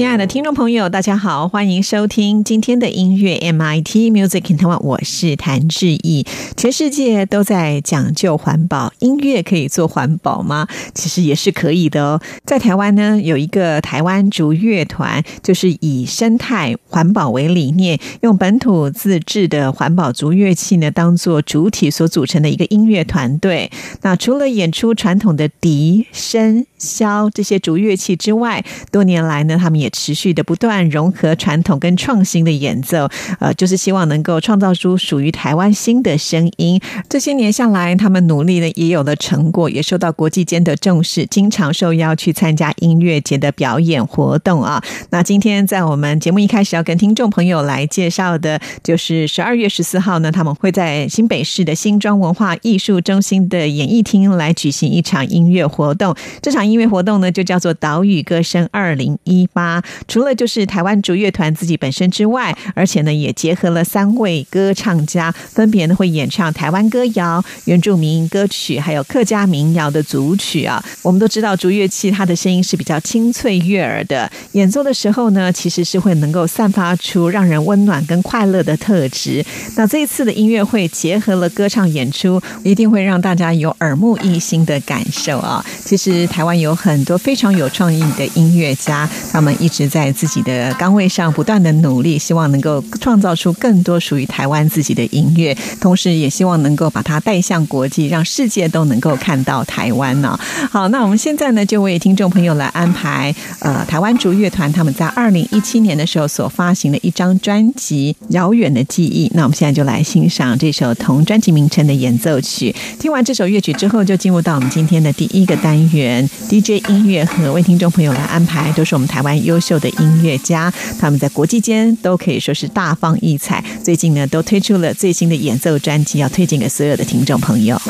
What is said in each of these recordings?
亲爱的听众朋友，大家好，欢迎收听今天的音乐 MIT Music in Taiwan，我是谭志毅。全世界都在讲究环保，音乐可以做环保吗？其实也是可以的哦。在台湾呢，有一个台湾竹乐团，就是以生态环保为理念，用本土自制的环保竹乐器呢，当做主体所组成的一个音乐团队。那除了演出传统的笛声。箫这些竹乐器之外，多年来呢，他们也持续的不断融合传统跟创新的演奏，呃，就是希望能够创造出属于台湾新的声音。这些年下来，他们努力呢也有了成果，也受到国际间的重视，经常受邀去参加音乐节的表演活动啊。那今天在我们节目一开始要跟听众朋友来介绍的，就是十二月十四号呢，他们会在新北市的新庄文化艺术中心的演艺厅来举行一场音乐活动。这场音乐活动呢，就叫做岛屿歌声二零一八。除了就是台湾竹乐团自己本身之外，而且呢，也结合了三位歌唱家，分别呢会演唱台湾歌谣、原住民歌曲，还有客家民谣的组曲啊。我们都知道竹乐器它的声音是比较清脆悦耳的，演奏的时候呢，其实是会能够散发出让人温暖跟快乐的特质。那这一次的音乐会结合了歌唱演出，一定会让大家有耳目一新的感受啊。其实台湾。有很多非常有创意的音乐家，他们一直在自己的岗位上不断的努力，希望能够创造出更多属于台湾自己的音乐，同时也希望能够把它带向国际，让世界都能够看到台湾呢。好，那我们现在呢，就为听众朋友来安排，呃，台湾竹乐团他们在二零一七年的时候所发行的一张专辑《遥远的记忆》。那我们现在就来欣赏这首同专辑名称的演奏曲。听完这首乐曲之后，就进入到我们今天的第一个单元。DJ 音乐和为听众朋友来安排，都是我们台湾优秀的音乐家，他们在国际间都可以说是大放异彩。最近呢，都推出了最新的演奏专辑，要推荐给所有的听众朋友。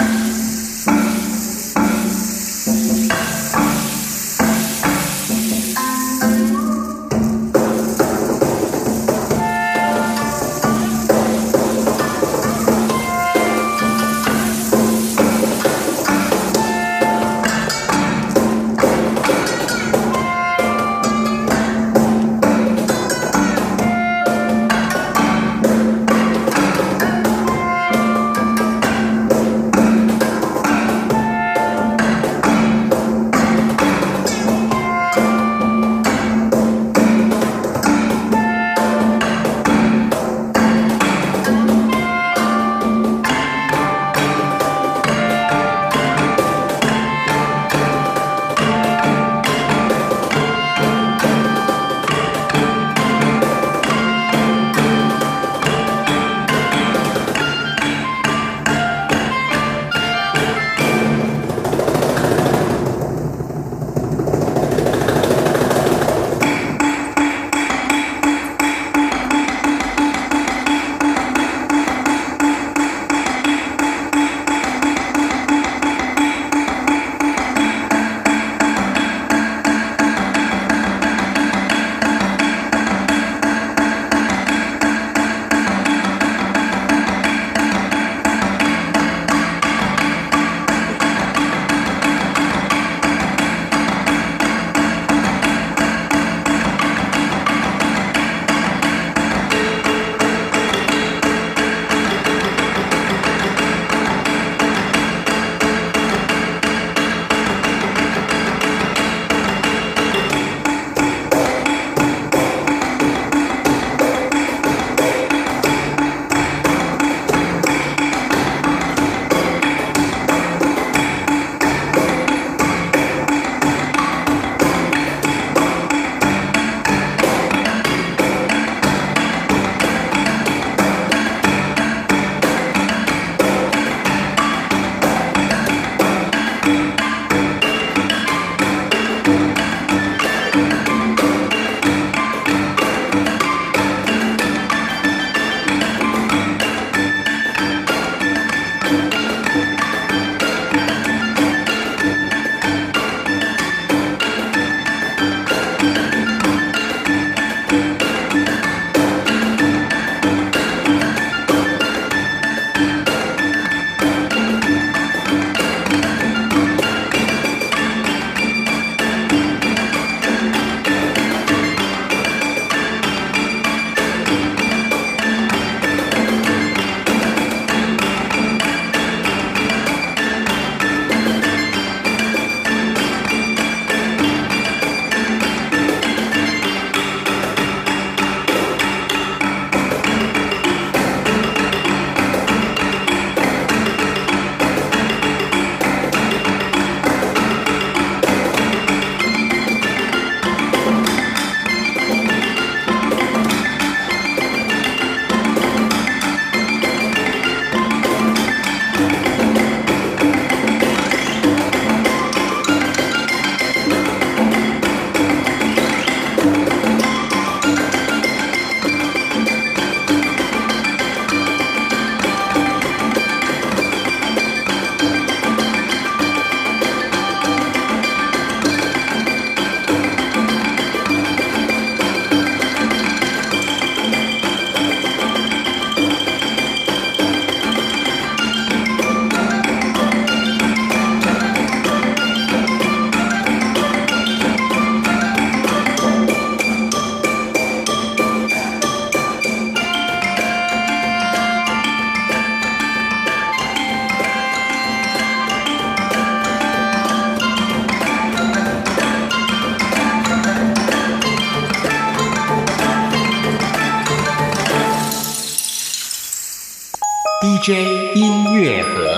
J 音乐盒。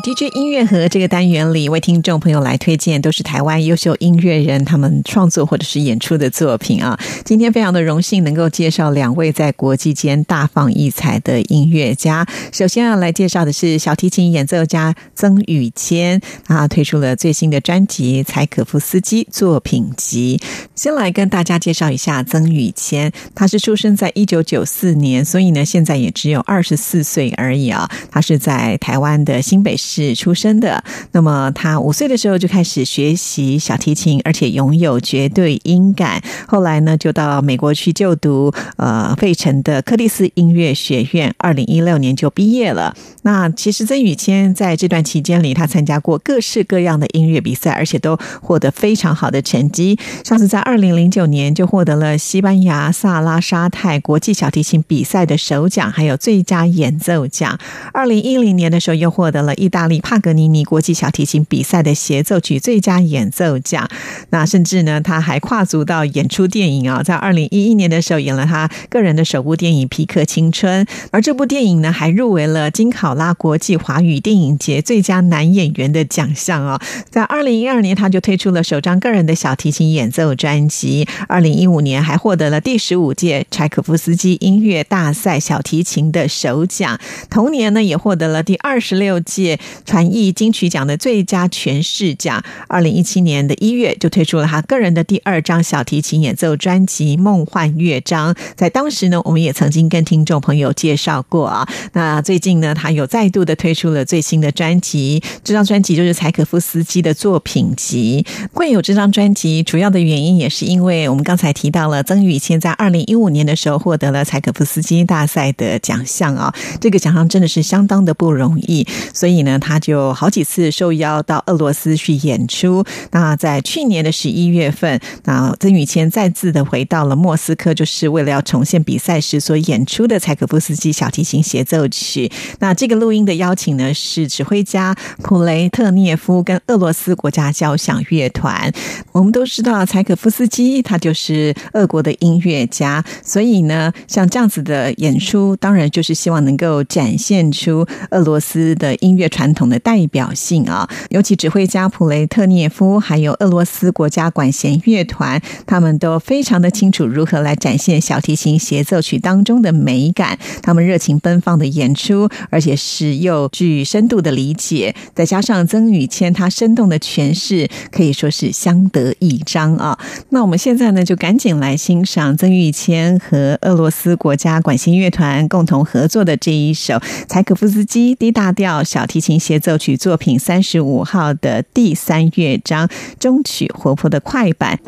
DJ 音乐盒这个单元里，为听众朋友来推荐都是台湾优秀音乐人他们创作或者是演出的作品啊。今天非常的荣幸能够介绍两位在国际间大放异彩的音乐家。首先要来介绍的是小提琴演奏家曾宇谦，他推出了最新的专辑《柴可夫斯基作品集》。先来跟大家介绍一下曾宇谦，他是出生在一九九四年，所以呢现在也只有二十四岁而已啊。他是在台湾的新北。市是出生的，那么他五岁的时候就开始学习小提琴，而且拥有绝对音感。后来呢，就到美国去就读呃费城的柯蒂斯音乐学院，二零一六年就毕业了。那其实曾宇谦在这段期间里，他参加过各式各样的音乐比赛，而且都获得非常好的成绩。上次在二零零九年就获得了西班牙萨拉沙泰国际小提琴比赛的首奖，还有最佳演奏奖。二零一零年的时候又获得了。意大大利帕格尼尼国际小提琴比赛的协奏曲最佳演奏奖，那甚至呢，他还跨足到演出电影啊，在二零一一年的时候演了他个人的首部电影《皮克青春》，而这部电影呢，还入围了金考拉国际华语电影节最佳男演员的奖项啊。在二零一二年，他就推出了首张个人的小提琴演奏专辑，二零一五年还获得了第十五届柴可夫斯基音乐大赛小提琴的首奖，同年呢，也获得了第二十六届。传艺金曲奖的最佳诠释奖，二零一七年的一月就推出了他个人的第二张小提琴演奏专辑《梦幻乐章》。在当时呢，我们也曾经跟听众朋友介绍过啊。那最近呢，他有再度的推出了最新的专辑，这张专辑就是柴可夫斯基的作品集。会有这张专辑，主要的原因也是因为我们刚才提到了曾宇谦在二零一五年的时候获得了柴可夫斯基大赛的奖项啊，这个奖项真的是相当的不容易，所以。呢，他就好几次受邀到俄罗斯去演出。那在去年的十一月份，那曾宇谦再次的回到了莫斯科，就是为了要重现比赛时所演出的柴可夫斯基小提琴协奏曲。那这个录音的邀请呢，是指挥家普雷特涅夫跟俄罗斯国家交响乐团。我们都知道，柴可夫斯基他就是俄国的音乐家，所以呢，像这样子的演出，当然就是希望能够展现出俄罗斯的音乐。传统的代表性啊，尤其指挥家普雷特涅夫，还有俄罗斯国家管弦乐团，他们都非常的清楚如何来展现小提琴协奏曲当中的美感。他们热情奔放的演出，而且是又具深度的理解，再加上曾宇谦他生动的诠释，可以说是相得益彰啊。那我们现在呢，就赶紧来欣赏曾宇谦和俄罗斯国家管弦乐团共同合作的这一首柴可夫斯基 D 大调小提。琴琴协奏曲作品三十五号的第三乐章中曲，活泼的快板。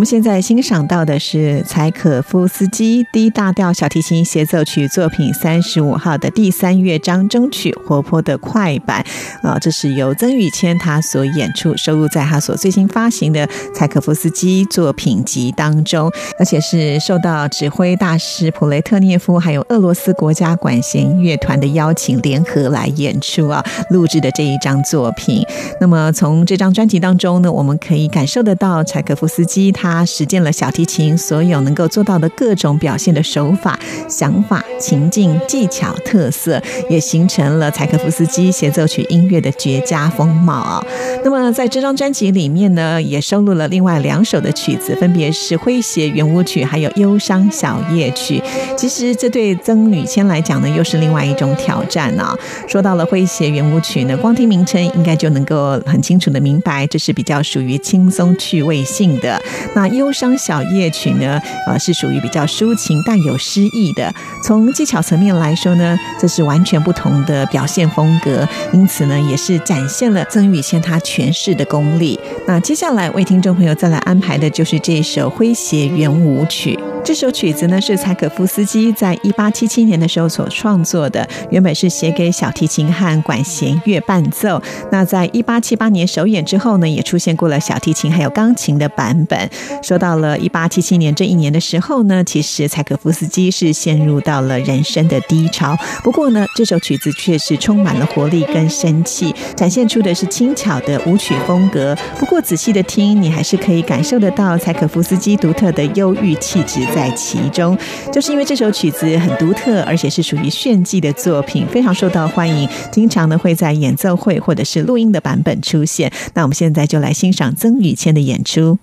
我们现在欣赏到的是柴可夫斯基 D 大调小提琴协奏曲作品三十五号的第三乐章中曲活泼的快板啊，这是由曾宇谦他所演出，收录在他所最新发行的柴可夫斯基作品集当中，而且是受到指挥大师普雷特涅夫还有俄罗斯国家管弦乐团的邀请，联合来演出啊，录制的这一张作品。那么从这张专辑当中呢，我们可以感受得到柴可夫斯基。他实践了小提琴所有能够做到的各种表现的手法、想法、情境、技巧、特色，也形成了柴可夫斯基协奏曲音乐的绝佳风貌啊。那么在这张专辑里面呢，也收录了另外两首的曲子，分别是诙谐圆舞曲还有忧伤小夜曲。其实这对曾宇谦来讲呢，又是另外一种挑战啊。说到了诙谐圆舞曲呢，光听名称应该就能够很清楚的明白，这是比较属于轻松趣味性的。那那忧伤小夜曲呢？呃，是属于比较抒情、带有诗意的。从技巧层面来说呢，这是完全不同的表现风格，因此呢，也是展现了曾宇谦他诠释的功力。那接下来为听众朋友再来安排的就是这首诙谐圆舞曲。这首曲子呢是柴可夫斯基在一八七七年的时候所创作的，原本是写给小提琴和管弦乐伴奏。那在一八七八年首演之后呢，也出现过了小提琴还有钢琴的版本。说到了一八七七年这一年的时候呢，其实柴可夫斯基是陷入到了人生的低潮。不过呢，这首曲子却是充满了活力跟生气，展现出的是轻巧的舞曲风格。不过仔细的听，你还是可以感受得到柴可夫斯基独特的忧郁气质。在其中，就是因为这首曲子很独特，而且是属于炫技的作品，非常受到欢迎，经常呢会在演奏会或者是录音的版本出现。那我们现在就来欣赏曾宇谦的演出。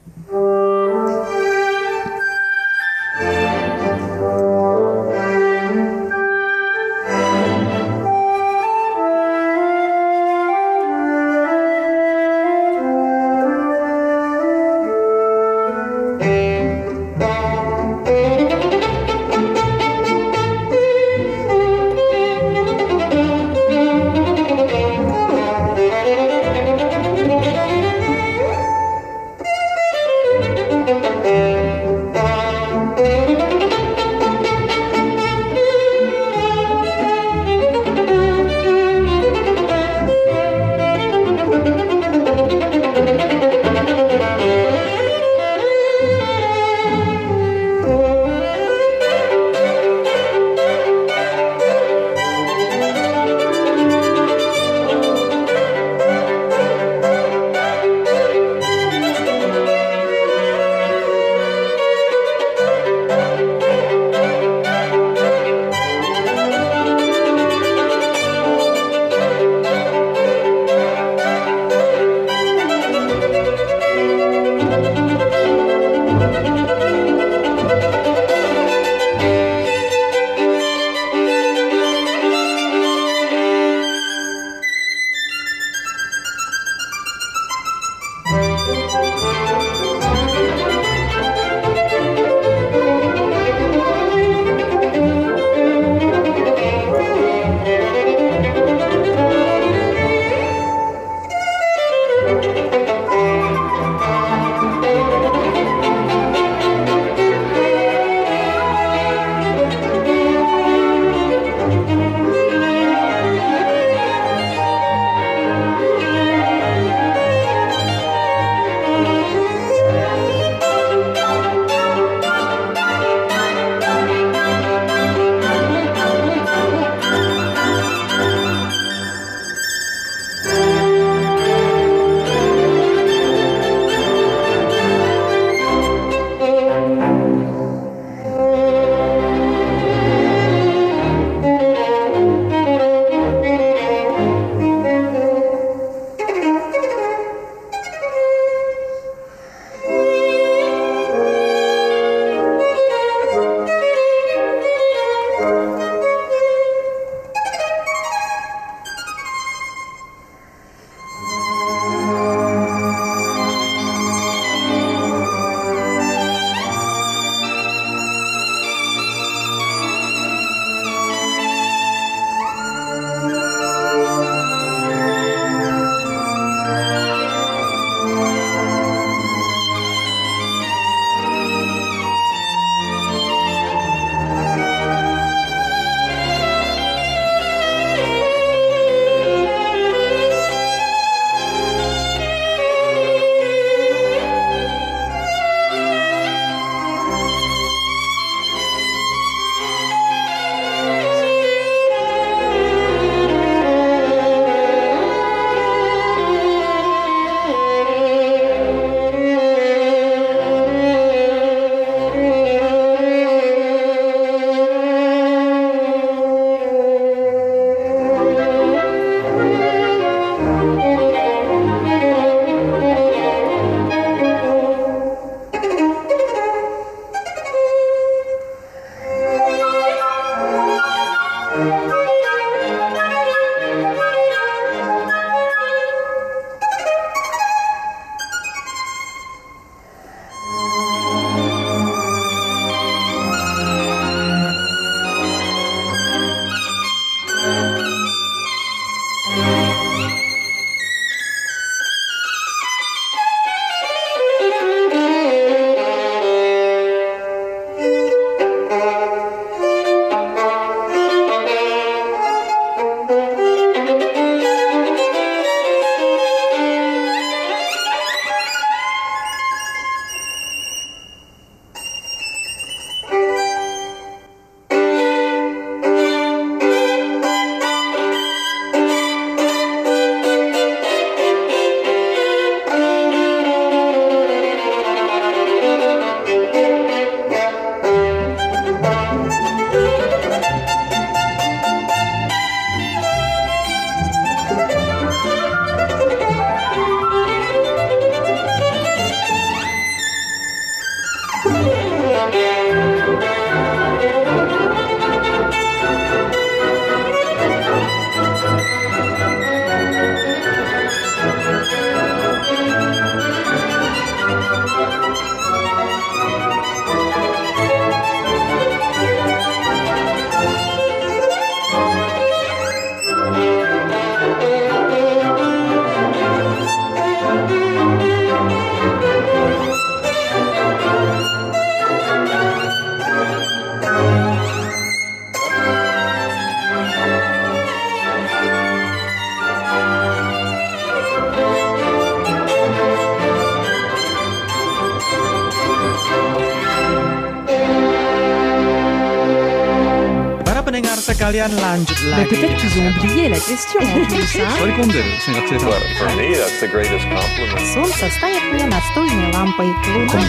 kalian lanjut Mais lagi. peut-être qu'ils ont oublié la question en plus, hein Balikunderu, sen katsotaan. Well, for me, that's the greatest compliment. Солнце стоит мне настольной лампой. Луна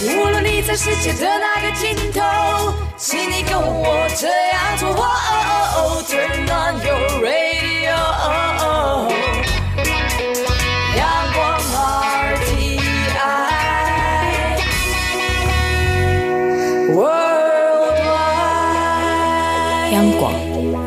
无论你在世界的哪个尽头，请你跟我这样做。哦 Turn on your radio， 广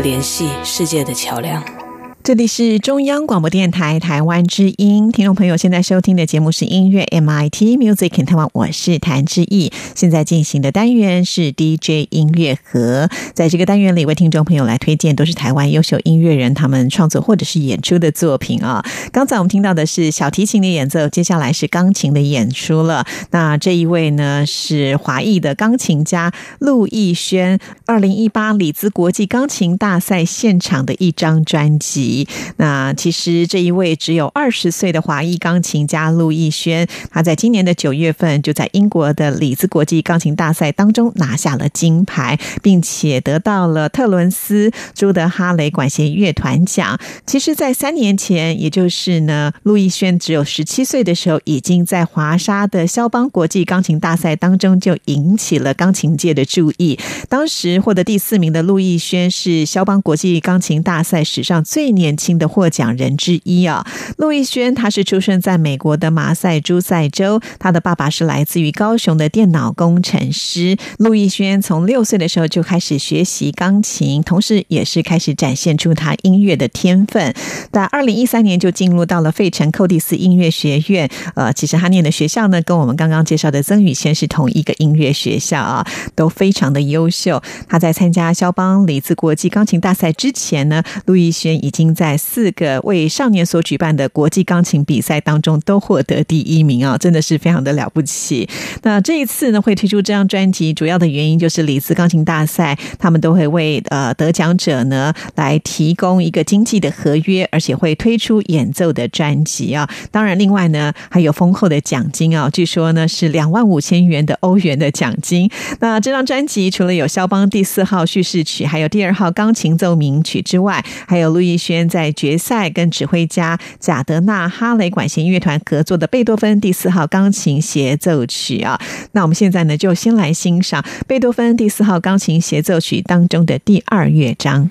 联系世界的桥梁。这里是中央广播电台台湾之音，听众朋友现在收听的节目是音乐 MIT Music in Taiwan，我是谭志毅。现在进行的单元是 DJ 音乐盒，在这个单元里为听众朋友来推荐都是台湾优秀音乐人他们创作或者是演出的作品啊。刚才我们听到的是小提琴的演奏，接下来是钢琴的演出了。那这一位呢是华裔的钢琴家陆逸轩，二零一八里兹国际钢琴大赛现场的一张专辑。那其实这一位只有二十岁的华裔钢琴家陆逸轩，他在今年的九月份就在英国的里兹国际钢琴大赛当中拿下了金牌，并且得到了特伦斯朱德哈雷管弦乐团奖。其实，在三年前，也就是呢，陆逸轩只有十七岁的时候，已经在华沙的肖邦国际钢琴大赛当中就引起了钢琴界的注意。当时获得第四名的陆逸轩是肖邦国际钢琴大赛史上最年年轻的获奖人之一啊。陆逸轩他是出生在美国的马赛诸塞州，他的爸爸是来自于高雄的电脑工程师。陆逸轩从六岁的时候就开始学习钢琴，同时也是开始展现出他音乐的天分。在二零一三年就进入到了费城寇蒂斯音乐学院，呃，其实他念的学校呢，跟我们刚刚介绍的曾宇轩是同一个音乐学校啊，都非常的优秀。他在参加肖邦里兹国际钢琴大赛之前呢，陆逸轩已经在四个为少年所举办的国际钢琴比赛当中都获得第一名啊，真的是非常的了不起。那这一次呢，会推出这张专辑，主要的原因就是里兹钢琴大赛，他们都会为呃得奖者呢来提供一个经济的合约，而且会推出演奏的专辑啊。当然，另外呢还有丰厚的奖金啊，据说呢是两万五千元的欧元的奖金。那这张专辑除了有肖邦第四号叙事曲，还有第二号钢琴奏鸣曲之外，还有陆逸轩在决赛跟指挥家贾德纳哈雷管弦乐团合作的贝多芬第四号钢琴协奏曲啊。那我们现在呢就先来欣赏贝多芬第四号钢琴协奏曲当中的第二乐章。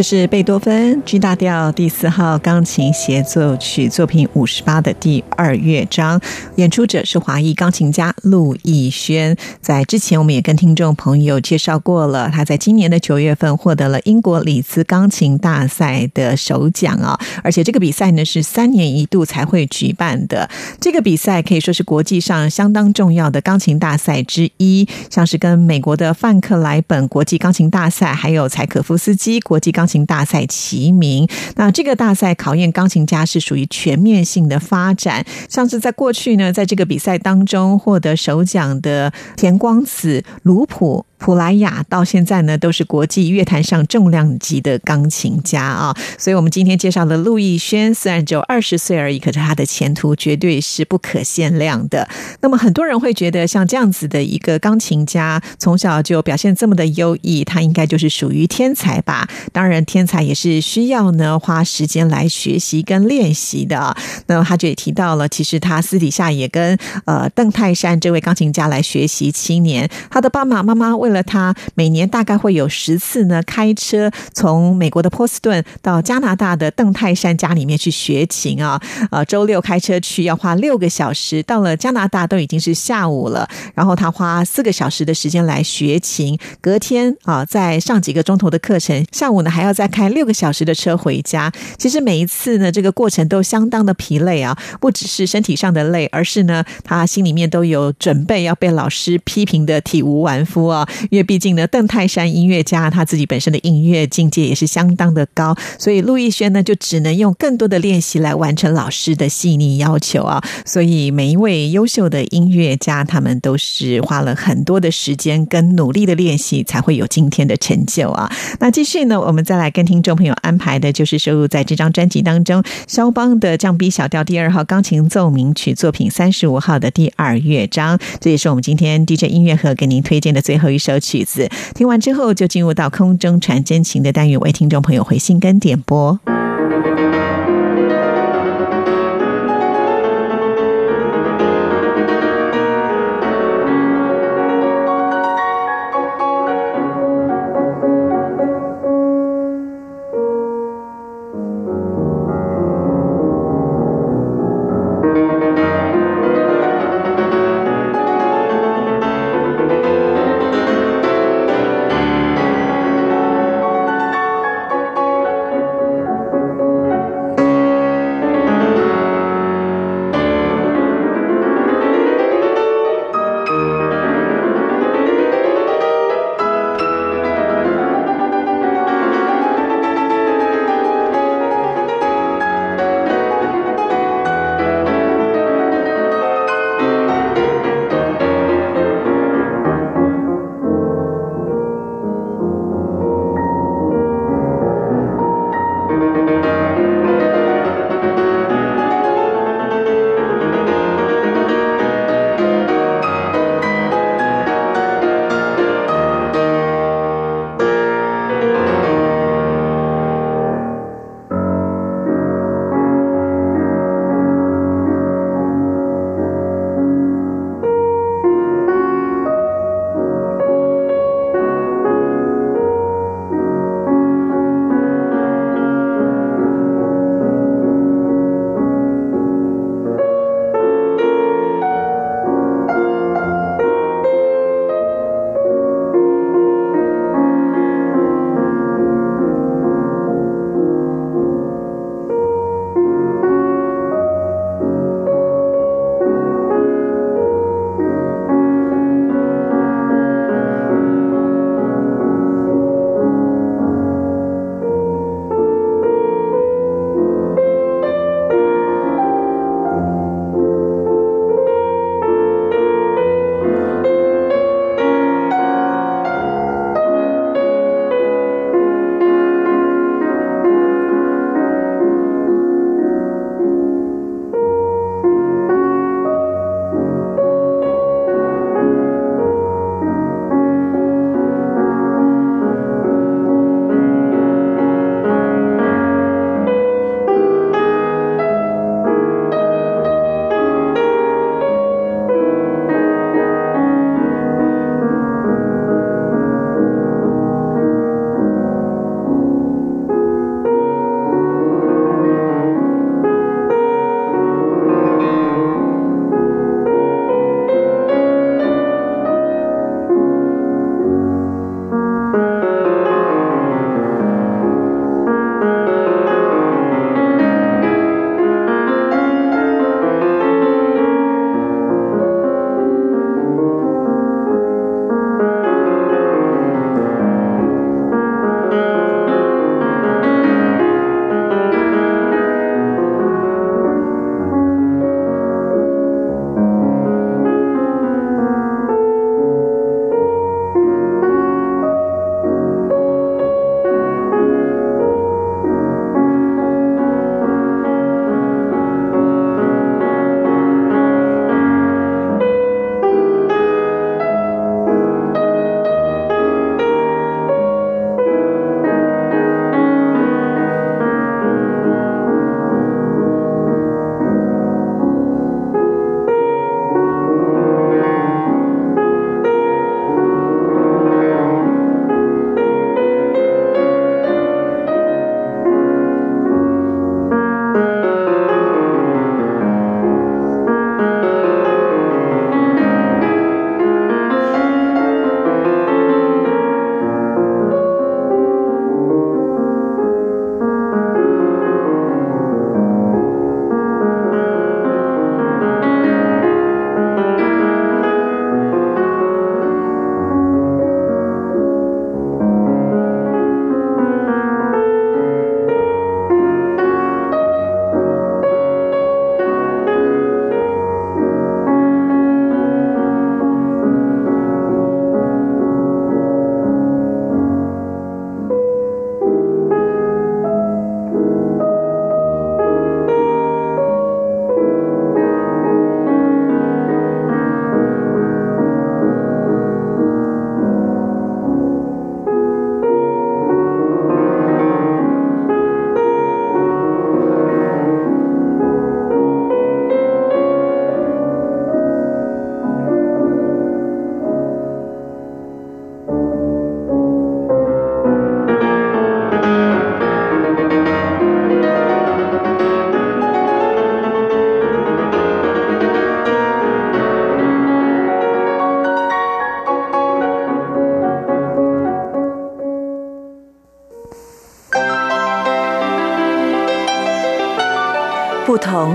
这是贝多芬 G 大调第四号钢琴协奏曲作品五十八的第二乐章，演出者是华裔钢琴家陆逸轩。在之前，我们也跟听众朋友介绍过了，他在今年的九月份获得了英国里兹钢琴大赛的首奖啊！而且这个比赛呢是三年一度才会举办的。这个比赛可以说是国际上相当重要的钢琴大赛之一，像是跟美国的范克莱本国际钢琴大赛，还有柴可夫斯基国际钢琴大赛齐名。那这个大赛考验钢琴家是属于全面性的发展，像是在过去呢，在这个比赛当中获得首奖的田光子、卢普。普莱雅到现在呢，都是国际乐坛上重量级的钢琴家啊，所以我们今天介绍的陆逸轩，虽然只有二十岁而已，可是他的前途绝对是不可限量的。那么很多人会觉得，像这样子的一个钢琴家，从小就表现这么的优异，他应该就是属于天才吧？当然，天才也是需要呢花时间来学习跟练习的。那么他就也提到了，其实他私底下也跟呃邓泰山这位钢琴家来学习七年，他的爸爸妈妈为为了他每年大概会有十次呢，开车从美国的波士顿到加拿大的邓泰山家里面去学琴啊。呃，周六开车去要花六个小时，到了加拿大都已经是下午了。然后他花四个小时的时间来学琴，隔天啊再上几个钟头的课程，下午呢还要再开六个小时的车回家。其实每一次呢，这个过程都相当的疲累啊，不只是身体上的累，而是呢他心里面都有准备要被老师批评的体无完肤啊。因为毕竟呢，邓泰山音乐家他自己本身的音乐境界也是相当的高，所以陆逸轩呢就只能用更多的练习来完成老师的细腻要求啊。所以每一位优秀的音乐家，他们都是花了很多的时间跟努力的练习，才会有今天的成就啊。那继续呢，我们再来跟听众朋友安排的就是收录在这张专辑当中，肖邦的降 B 小调第二号钢琴奏鸣曲作品三十五号的第二乐章，这也是我们今天 DJ 音乐盒给您推荐的最后一首。首曲子听完之后，就进入到空中传真情的单元，为听众朋友回信跟点播。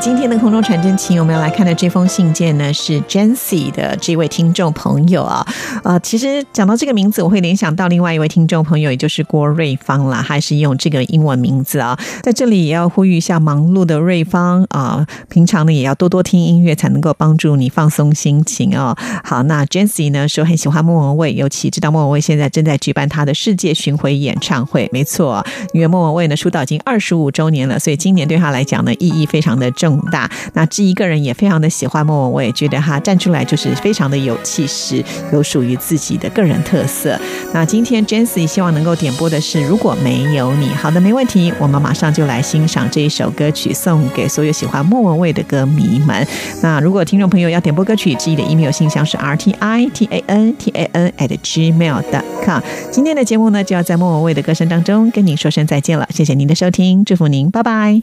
今天的空中传真情，我们要来看的这封信件呢，是 Jancy 的这位听众朋友啊。呃，其实讲到这个名字，我会联想到另外一位听众朋友，也就是郭瑞芳啦，还是用这个英文名字啊。在这里也要呼吁一下忙碌的瑞芳啊，平常呢也要多多听音乐，才能够帮助你放松心情哦。好，那 Jancy 呢说很喜欢莫文蔚，尤其知道莫文蔚现在正在举办他的世界巡回演唱会。没错，因为莫文蔚呢出道已经二十五周年了，所以今年对他来讲呢意义非常的。重大，那志一个人也非常的喜欢莫文蔚，觉得他站出来就是非常的有气势，有属于自己的个人特色。那今天 Jancy 希望能够点播的是《如果没有你》。好的，没问题，我们马上就来欣赏这一首歌曲，送给所有喜欢莫文蔚的歌迷们。那如果听众朋友要点播歌曲，志毅的 email 信箱是 r t i t a n t a n at gmail dot com。今天的节目呢，就要在莫文蔚的歌声当中跟您说声再见了，谢谢您的收听，祝福您，拜拜。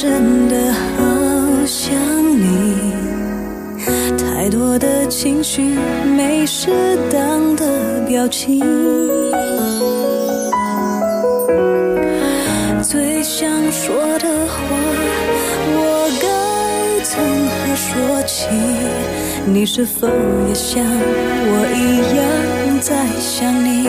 真的好想你，太多的情绪没适当的表情，最想说的话，我该从何说起？你是否也像我一样在想你？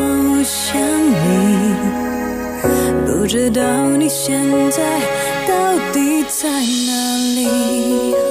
想你，不知道你现在到底在哪里。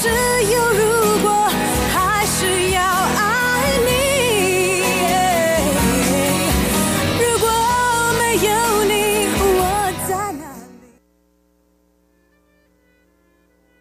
只有如果